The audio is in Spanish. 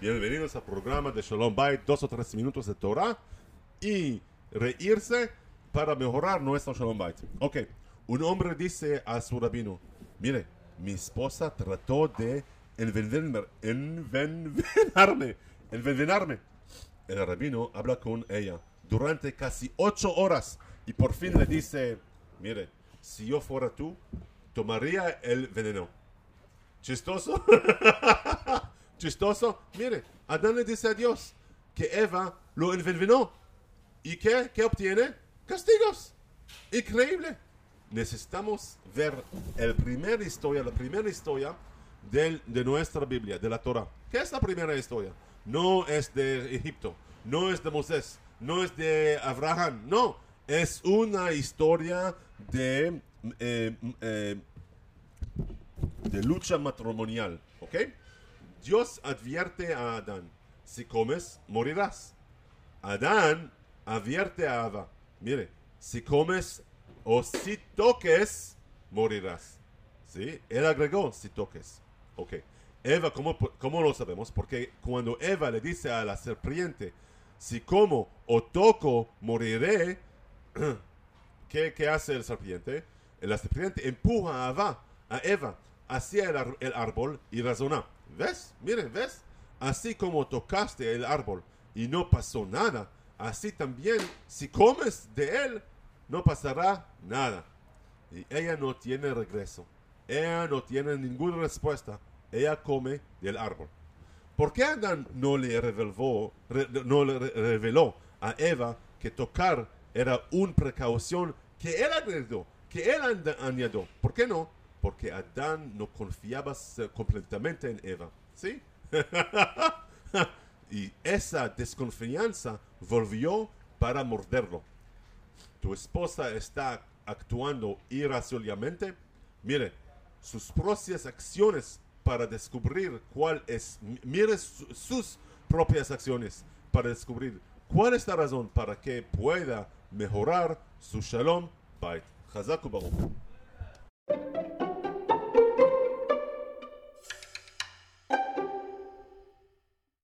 Bienvenidos al programa de Shalom Bait, dos o tres minutos de Torah y reírse para mejorar nuestro Shalom Bait. Ok, un hombre dice a su rabino, mire, mi esposa trató de envenenar- envenenarme, envenenarme. El rabino habla con ella durante casi ocho horas y por fin le dice, mire, si yo fuera tú, tomaría el veneno. Chistoso. Chistoso. Mire, Adán le dice a Dios que Eva lo envenenó. ¿Y qué? ¿Qué obtiene? Castigos. Increíble. Necesitamos ver el primer historia, la primera historia de nuestra Biblia, de la Torah. ¿Qué es la primera historia? No es de Egipto, no es de Moisés, no es de Abraham, no. Es una historia de, eh, eh, de lucha matrimonial, ¿ok? Dios advierte a Adán, si comes, morirás. Adán advierte a Eva, mire, si comes o si toques, morirás. ¿Sí? Él agregó, si toques. Ok. Eva, ¿cómo, ¿cómo lo sabemos? Porque cuando Eva le dice a la serpiente, si como o toco, moriré, ¿qué, qué hace el serpiente? La serpiente empuja a Eva, a Eva hacia el, árbol y razona. ¿Ves? Miren, ¿ves? Así como tocaste el árbol y no pasó nada, así también si comes de él, no pasará nada. Y ella no tiene regreso. Ella no tiene ninguna respuesta. Ella come del árbol. ¿Por qué Adán no le reveló, re- no le re- reveló a Eva que tocar era una precaución que él agregó, que él añadió? ¿Por qué no? Porque Adán no confiaba completamente en Eva. ¿Sí? y esa desconfianza volvió para morderlo. Tu esposa está actuando irracionalmente. Mire, sus propias acciones para descubrir cuál es. Mire su- sus propias acciones para descubrir cuál es la razón para que pueda mejorar su shalom bait. U'baruch.